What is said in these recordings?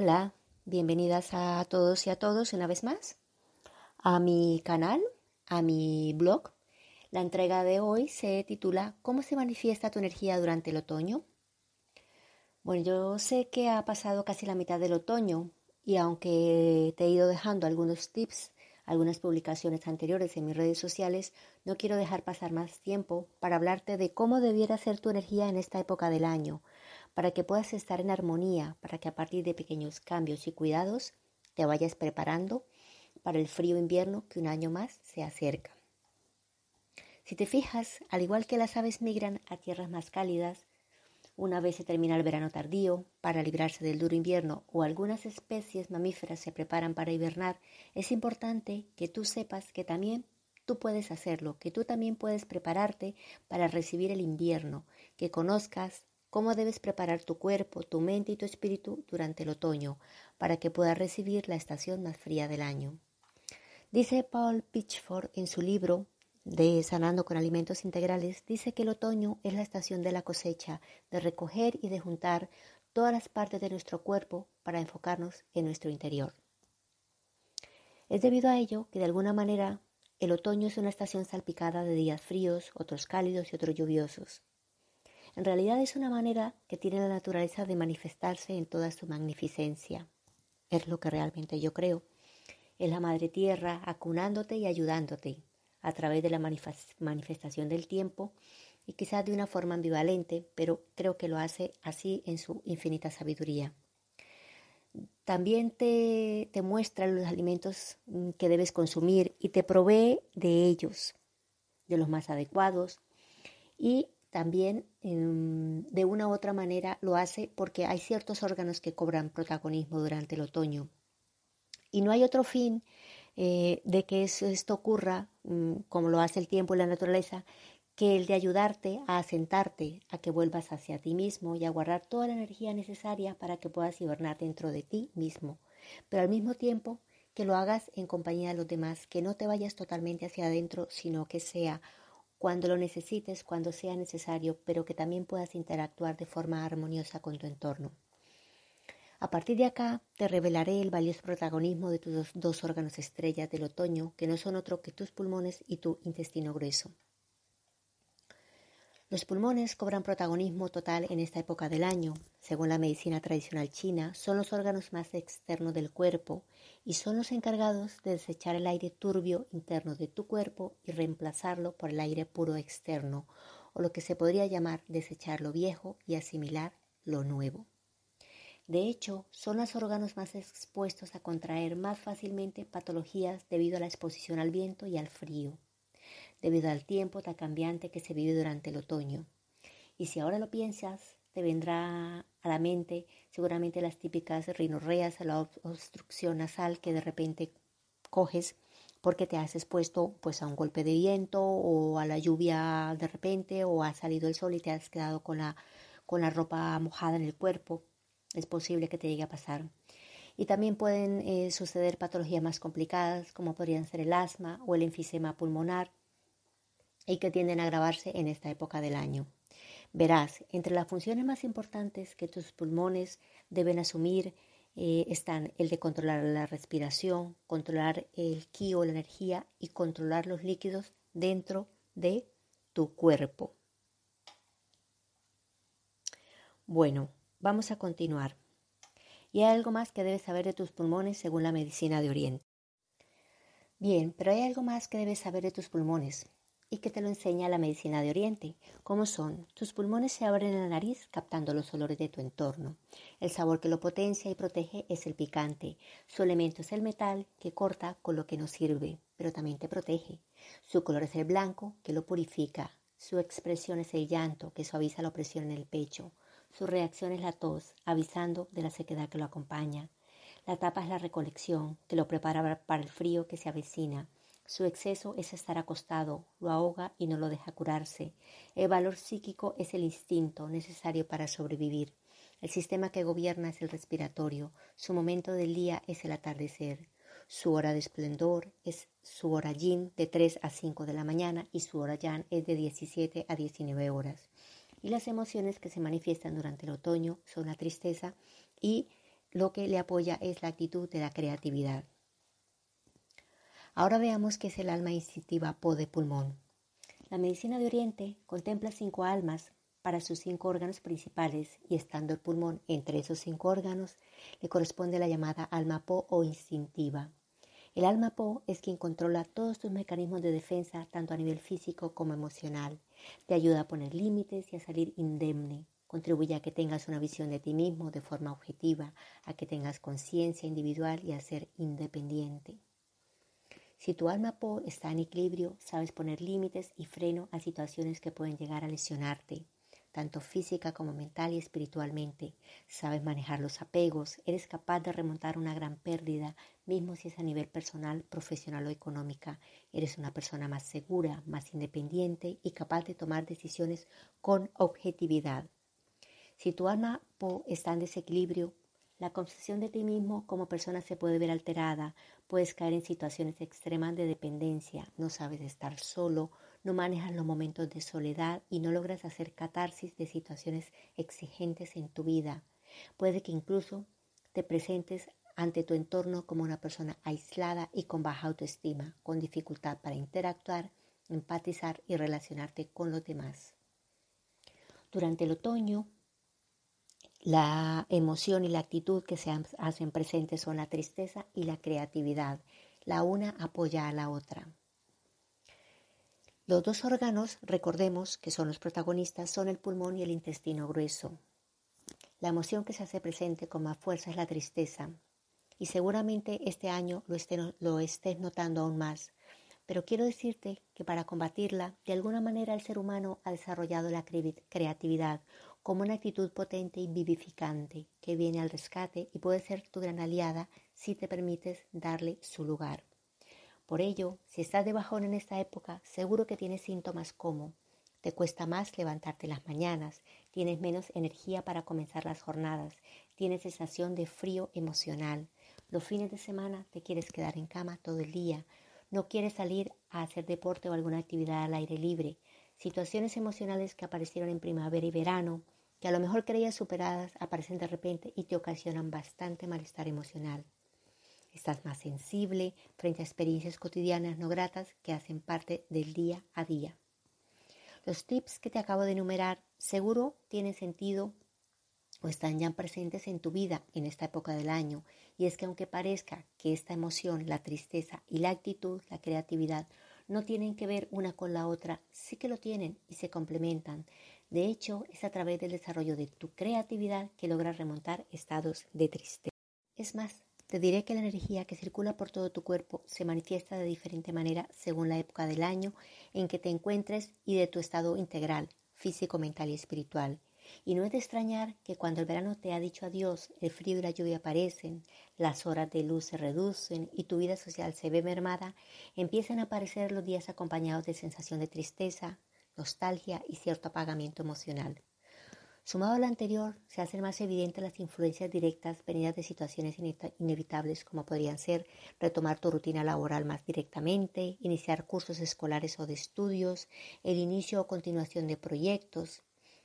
Hola, bienvenidas a todos y a todos una vez más a mi canal, a mi blog. La entrega de hoy se titula ¿Cómo se manifiesta tu energía durante el otoño? Bueno, yo sé que ha pasado casi la mitad del otoño y aunque te he ido dejando algunos tips, algunas publicaciones anteriores en mis redes sociales, no quiero dejar pasar más tiempo para hablarte de cómo debiera ser tu energía en esta época del año, para que puedas estar en armonía, para que a partir de pequeños cambios y cuidados te vayas preparando para el frío invierno que un año más se acerca. Si te fijas, al igual que las aves migran a tierras más cálidas, una vez se termina el verano tardío, para librarse del duro invierno, o algunas especies mamíferas se preparan para hibernar, es importante que tú sepas que también tú puedes hacerlo, que tú también puedes prepararte para recibir el invierno, que conozcas cómo debes preparar tu cuerpo, tu mente y tu espíritu durante el otoño, para que puedas recibir la estación más fría del año. Dice Paul Pitchford en su libro de Sanando con Alimentos Integrales, dice que el otoño es la estación de la cosecha, de recoger y de juntar todas las partes de nuestro cuerpo para enfocarnos en nuestro interior. Es debido a ello que de alguna manera el otoño es una estación salpicada de días fríos, otros cálidos y otros lluviosos. En realidad es una manera que tiene la naturaleza de manifestarse en toda su magnificencia. Es lo que realmente yo creo. Es la Madre Tierra acunándote y ayudándote a través de la manifestación del tiempo y quizás de una forma ambivalente, pero creo que lo hace así en su infinita sabiduría. También te, te muestra los alimentos mm, que debes consumir y te provee de ellos, de los más adecuados. Y también em, de una u otra manera lo hace porque hay ciertos órganos que cobran protagonismo durante el otoño. Y no hay otro fin eh, de que esto ocurra, mm, como lo hace el tiempo y la naturaleza, que el de ayudarte a asentarte, a que vuelvas hacia ti mismo y a guardar toda la energía necesaria para que puedas hibernar dentro de ti mismo. Pero al mismo tiempo que lo hagas en compañía de los demás, que no te vayas totalmente hacia adentro, sino que sea cuando lo necesites, cuando sea necesario, pero que también puedas interactuar de forma armoniosa con tu entorno. A partir de acá te revelaré el valioso protagonismo de tus dos, órganos estrellas del otoño, que no son otro que tus pulmones y tu intestino grueso. Los pulmones cobran protagonismo total en esta época del año. Según la medicina tradicional china, son los órganos más externos del cuerpo y son los encargados de desechar el aire turbio interno de tu cuerpo y reemplazarlo por el aire puro externo, o lo que se podría llamar desechar lo viejo y asimilar lo nuevo. De hecho, son los órganos más expuestos a contraer más fácilmente patologías debido a la exposición al viento y al frío debido al tiempo tan cambiante que se vive durante el otoño. Y si ahora lo piensas, te vendrá a la mente seguramente las típicas rinorreas, la obstrucción nasal que de repente coges porque te has expuesto pues a un golpe de viento o a la lluvia de repente o ha salido el sol y te has quedado con la, con la ropa mojada en el cuerpo. Es posible que te llegue a pasar. Y también pueden eh, suceder patologías más complicadas como podrían ser el asma o el enfisema pulmonar y que tienden a agravarse en esta época del año. Verás, entre las funciones más importantes que tus pulmones deben asumir eh, están el de controlar la respiración, controlar el ki o la energía y controlar los líquidos dentro de tu cuerpo. Bueno, vamos a continuar. Y hay algo más que debes saber de tus pulmones según la medicina de Oriente. Bien, pero hay algo más que debes saber de tus pulmones y que te lo enseña la medicina de Oriente, como son tus pulmones se abren en la nariz captando los olores de tu entorno. El sabor que lo potencia y protege es el picante. Su elemento es el metal que corta con lo que no sirve, pero también te protege. Su color es el blanco que lo purifica. Su expresión es el llanto que suaviza la opresión en el pecho. Su reacción es la tos, avisando de la sequedad que lo acompaña. La etapa es la recolección, que lo prepara para el frío que se avecina. Su exceso es estar acostado, lo ahoga y no lo deja curarse. El valor psíquico es el instinto necesario para sobrevivir. El sistema que gobierna es el respiratorio. Su momento del día es el atardecer. Su hora de esplendor es su hora yin de 3 a 5 de la mañana y su hora yang es de 17 a 19 horas. Y las emociones que se manifiestan durante el otoño son la tristeza y lo que le apoya es la actitud de la creatividad. Ahora veamos qué es el alma instintiva Po de pulmón. La medicina de Oriente contempla cinco almas para sus cinco órganos principales y estando el pulmón entre esos cinco órganos, le corresponde la llamada alma Po o instintiva. El alma Po es quien controla todos tus mecanismos de defensa, tanto a nivel físico como emocional. Te ayuda a poner límites y a salir indemne. Contribuye a que tengas una visión de ti mismo de forma objetiva, a que tengas conciencia individual y a ser independiente. Si tu alma Po está en equilibrio, sabes poner límites y freno a situaciones que pueden llegar a lesionarte tanto física como mental y espiritualmente. Sabes manejar los apegos, eres capaz de remontar una gran pérdida, mismo si es a nivel personal, profesional o económica. Eres una persona más segura, más independiente y capaz de tomar decisiones con objetividad. Si tu alma Po está en desequilibrio, la concepción de ti mismo como persona se puede ver alterada, puedes caer en situaciones extremas de dependencia, no sabes estar solo, no manejas los momentos de soledad y no logras hacer catarsis de situaciones exigentes en tu vida. Puede que incluso te presentes ante tu entorno como una persona aislada y con baja autoestima, con dificultad para interactuar, empatizar y relacionarte con los demás. Durante el otoño, la emoción y la actitud que se hacen presentes son la tristeza y la creatividad. La una apoya a la otra. Los dos órganos, recordemos que son los protagonistas, son el pulmón y el intestino grueso. La emoción que se hace presente con más fuerza es la tristeza. Y seguramente este año lo, lo estés notando aún más. Pero quiero decirte que para combatirla, de alguna manera el ser humano ha desarrollado la creatividad como una actitud potente y vivificante que viene al rescate y puede ser tu gran aliada si te permites darle su lugar. Por ello, si estás de bajón en esta época, seguro que tienes síntomas como te cuesta más levantarte las mañanas, tienes menos energía para comenzar las jornadas, tienes sensación de frío emocional, los fines de semana te quieres quedar en cama todo el día, no quieres salir a hacer deporte o alguna actividad al aire libre, situaciones emocionales que aparecieron en primavera y verano, que a lo mejor creías superadas, aparecen de repente y te ocasionan bastante malestar emocional. Estás más sensible frente a experiencias cotidianas no gratas que hacen parte del día a día. Los tips que te acabo de enumerar seguro tienen sentido o están ya presentes en tu vida en esta época del año. Y es que aunque parezca que esta emoción, la tristeza y la actitud, la creatividad, no tienen que ver una con la otra, sí que lo tienen y se complementan. De hecho, es a través del desarrollo de tu creatividad que logras remontar estados de tristeza. Es más, te diré que la energía que circula por todo tu cuerpo se manifiesta de diferente manera según la época del año en que te encuentres y de tu estado integral, físico, mental y espiritual. Y no es de extrañar que cuando el verano te ha dicho adiós, el frío y la lluvia aparecen, las horas de luz se reducen y tu vida social se ve mermada, empiezan a aparecer los días acompañados de sensación de tristeza, nostalgia y cierto apagamiento emocional. Sumado a lo anterior, se hacen más evidentes las influencias directas venidas de situaciones inevitables como podrían ser retomar tu rutina laboral más directamente, iniciar cursos escolares o de estudios, el inicio o continuación de proyectos,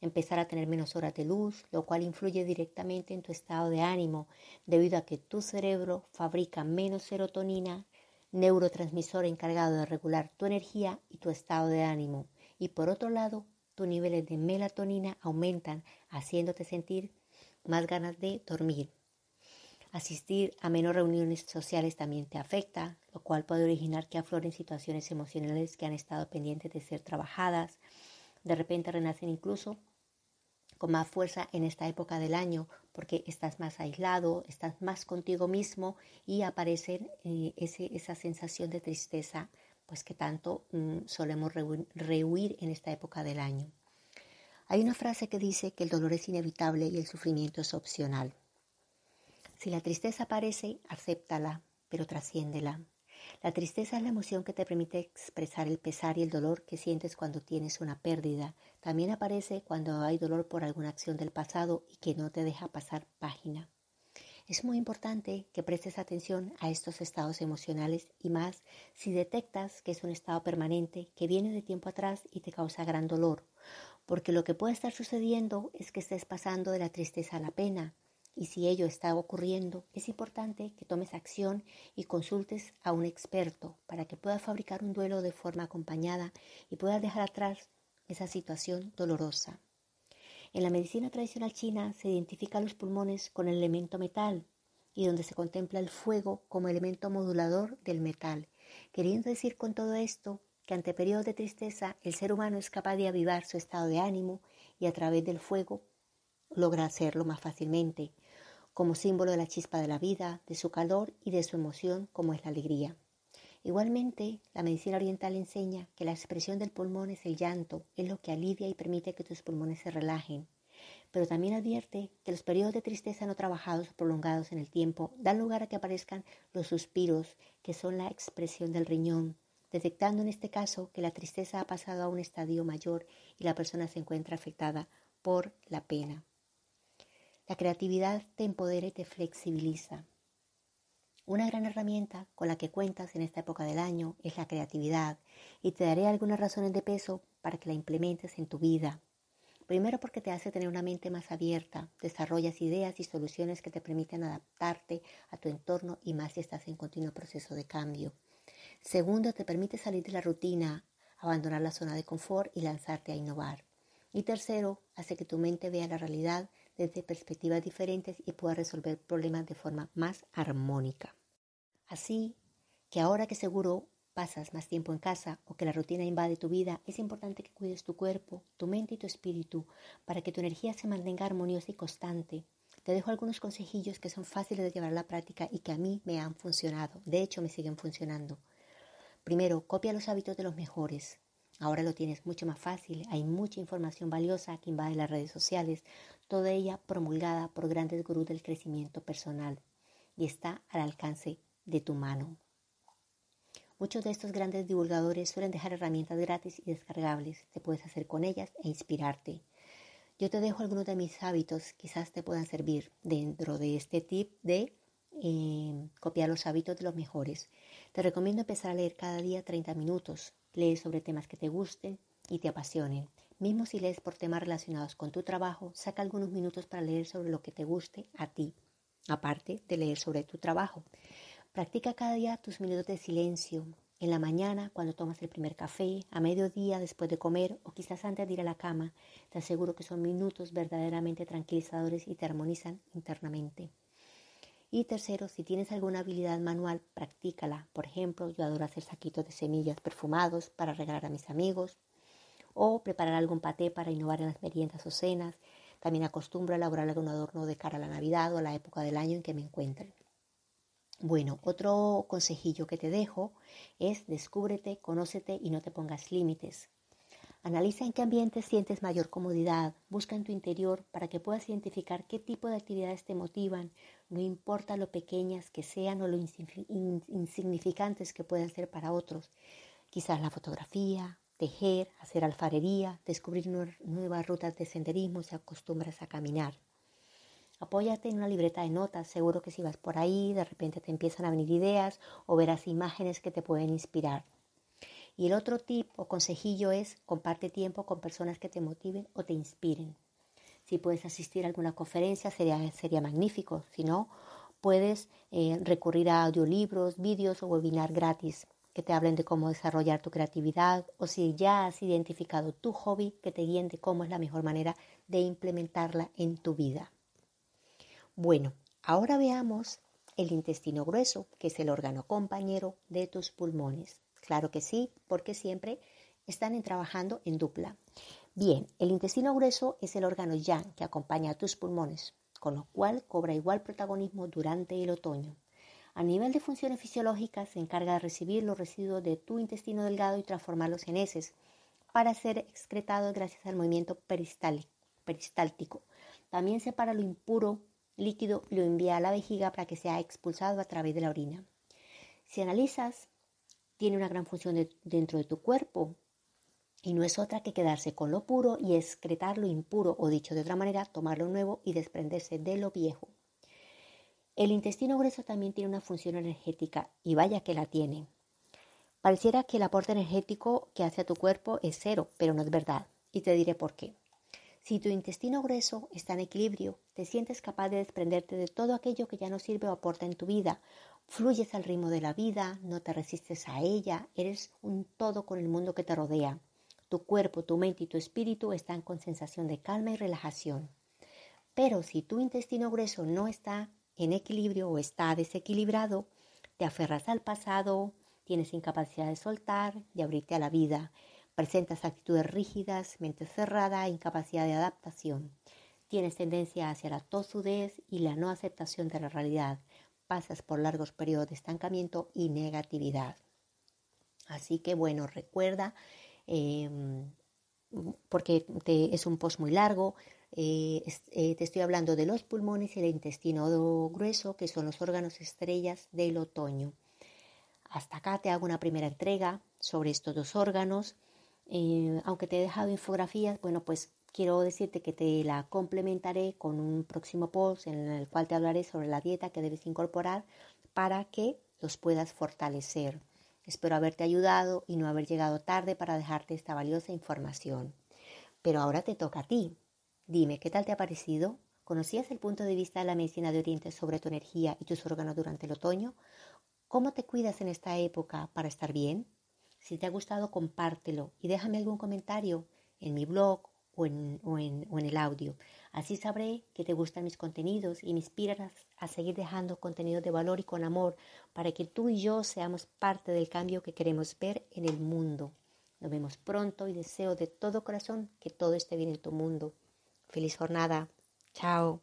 empezar a tener menos horas de luz, lo cual influye directamente en tu estado de ánimo debido a que tu cerebro fabrica menos serotonina, neurotransmisor encargado de regular tu energía y tu estado de ánimo. Y por otro lado, tus niveles de melatonina aumentan, haciéndote sentir más ganas de dormir. Asistir a menos reuniones sociales también te afecta, lo cual puede originar que afloren situaciones emocionales que han estado pendientes de ser trabajadas. De repente renacen incluso con más fuerza en esta época del año porque estás más aislado, estás más contigo mismo y aparece eh, esa sensación de tristeza pues que tanto mm, solemos rehuir en esta época del año. Hay una frase que dice que el dolor es inevitable y el sufrimiento es opcional. Si la tristeza aparece, acéptala, pero trasciéndela. La tristeza es la emoción que te permite expresar el pesar y el dolor que sientes cuando tienes una pérdida. También aparece cuando hay dolor por alguna acción del pasado y que no te deja pasar página. Es muy importante que prestes atención a estos estados emocionales y más si detectas que es un estado permanente que viene de tiempo atrás y te causa gran dolor, porque lo que puede estar sucediendo es que estés pasando de la tristeza a la pena, y si ello está ocurriendo, es importante que tomes acción y consultes a un experto para que puedas fabricar un duelo de forma acompañada y puedas dejar atrás esa situación dolorosa. En la medicina tradicional china se identifica los pulmones con el elemento metal y donde se contempla el fuego como elemento modulador del metal, queriendo decir con todo esto que ante periodos de tristeza el ser humano es capaz de avivar su estado de ánimo y a través del fuego logra hacerlo más fácilmente, como símbolo de la chispa de la vida, de su calor y de su emoción como es la alegría. Igualmente, la medicina oriental enseña que la expresión del pulmón es el llanto, es lo que alivia y permite que tus pulmones se relajen. Pero también advierte que los periodos de tristeza no trabajados o prolongados en el tiempo dan lugar a que aparezcan los suspiros, que son la expresión del riñón, detectando en este caso que la tristeza ha pasado a un estadio mayor y la persona se encuentra afectada por la pena. La creatividad te empodera y te flexibiliza. Una gran herramienta con la que cuentas en esta época del año es la creatividad y te daré algunas razones de peso para que la implementes en tu vida. Primero porque te hace tener una mente más abierta, desarrollas ideas y soluciones que te permiten adaptarte a tu entorno y más si estás en continuo proceso de cambio. Segundo, te permite salir de la rutina, abandonar la zona de confort y lanzarte a innovar. Y tercero, hace que tu mente vea la realidad desde perspectivas diferentes y pueda resolver problemas de forma más armónica. Así que ahora que seguro pasas más tiempo en casa o que la rutina invade tu vida, es importante que cuides tu cuerpo, tu mente y tu espíritu para que tu energía se mantenga armoniosa y constante. Te dejo algunos consejillos que son fáciles de llevar a la práctica y que a mí me han funcionado. De hecho, me siguen funcionando. Primero, copia los hábitos de los mejores. Ahora lo tienes mucho más fácil, hay mucha información valiosa que invade las redes sociales, toda ella promulgada por grandes gurús del crecimiento personal y está al alcance de tu mano. Muchos de estos grandes divulgadores suelen dejar herramientas gratis y descargables, te puedes hacer con ellas e inspirarte. Yo te dejo algunos de mis hábitos, quizás te puedan servir dentro de este tip de eh, copiar los hábitos de los mejores. Te recomiendo empezar a leer cada día 30 minutos, Lee sobre temas que te gusten y te apasionen. Mismo si lees por temas relacionados con tu trabajo, saca algunos minutos para leer sobre lo que te guste a ti, aparte de leer sobre tu trabajo. Practica cada día tus minutos de silencio. En la mañana, cuando tomas el primer café, a mediodía, después de comer o quizás antes de ir a la cama, te aseguro que son minutos verdaderamente tranquilizadores y te armonizan internamente. Y tercero, si tienes alguna habilidad manual, practícala. Por ejemplo, yo adoro hacer saquitos de semillas perfumados para regalar a mis amigos o preparar algún paté para innovar en las meriendas o cenas. También acostumbro a elaborar algún adorno de cara a la Navidad o a la época del año en que me encuentre. Bueno, otro consejillo que te dejo es descúbrete, conócete y no te pongas límites. Analiza en qué ambiente sientes mayor comodidad, busca en tu interior para que puedas identificar qué tipo de actividades te motivan, no importa lo pequeñas que sean o lo insignificantes que puedan ser para otros. Quizás la fotografía, tejer, hacer alfarería, descubrir nuevas rutas de senderismo si acostumbras a caminar. Apóyate en una libreta de notas, seguro que si vas por ahí de repente te empiezan a venir ideas o verás imágenes que te pueden inspirar. Y el otro tip o consejillo es comparte tiempo con personas que te motiven o te inspiren. Si puedes asistir a alguna conferencia sería, magnífico. Si no, puedes eh, recurrir a audiolibros, vídeos o webinar gratis que te hablen de cómo desarrollar tu creatividad o si ya has identificado tu hobby, que te guíen de cómo es la mejor manera de implementarla en tu vida. Bueno, ahora veamos el intestino grueso, que es el órgano compañero de tus pulmones. Claro que sí, porque siempre están trabajando en dupla. Bien, el intestino grueso es el órgano yang que acompaña a tus pulmones, con lo cual cobra igual protagonismo durante el otoño. A nivel de funciones fisiológicas se encarga de recibir los residuos de tu intestino delgado y transformarlos en heces para ser excretado gracias al movimiento peristáltico. También separa lo impuro líquido y lo envía a la vejiga para que sea expulsado a través de la orina. Si analizas, tiene una gran función dentro de tu cuerpo y no es otra que quedarse con lo puro y excretar lo impuro, o dicho de otra manera, tomar lo nuevo y desprenderse de lo viejo. El intestino grueso también tiene una función energética y vaya que la tiene. Pareciera que el aporte energético que hace a tu cuerpo es cero, pero no es verdad. Y te diré por qué. Si tu intestino grueso está en equilibrio, te sientes capaz de desprenderte de todo aquello que ya no sirve o aporta en tu vida. Fluyes al ritmo de la vida, no te resistes a ella, eres un todo con el mundo que te rodea. Tu cuerpo, tu mente y tu espíritu están con sensación de calma y relajación. Pero si tu intestino grueso no está en equilibrio o está desequilibrado, te aferras al pasado, tienes incapacidad de soltar, de abrirte a la vida, presentas actitudes rígidas, mente cerrada, incapacidad de adaptación. Tienes tendencia hacia la tosudez y la no aceptación de la realidad. Pasas por largos periodos de estancamiento y negatividad. Así que bueno, recuerda, em, porque es un post muy largo, eh, eh, te estoy hablando de los pulmones y el intestino grueso, que son los órganos estrellas del otoño. Hasta acá te hago una primera entrega sobre estos dos órganos. Eh, aunque te he dejado infografías, bueno, pues quiero decirte que te la complementaré con un próximo post en el cual te hablaré sobre la dieta que debes incorporar para que los puedas fortalecer. Espero haberte ayudado y no haber llegado tarde para dejarte esta valiosa información. Pero ahora te toca a ti. Dime, ¿qué tal te ha parecido? ¿Conocías el punto de vista de la medicina de Oriente sobre tu energía y tus órganos durante el otoño? ¿Cómo te cuidas en esta época para estar bien? Si te ha gustado, compártelo y déjame algún comentario en mi blog o en, el audio. Así sabré que te gustan mis contenidos y me inspiras a seguir dejando contenido de valor y con amor para que tú y yo seamos parte del cambio que queremos ver en el mundo. Nos vemos pronto y deseo de todo corazón que todo esté bien en tu mundo. Feliz jornada. Chao.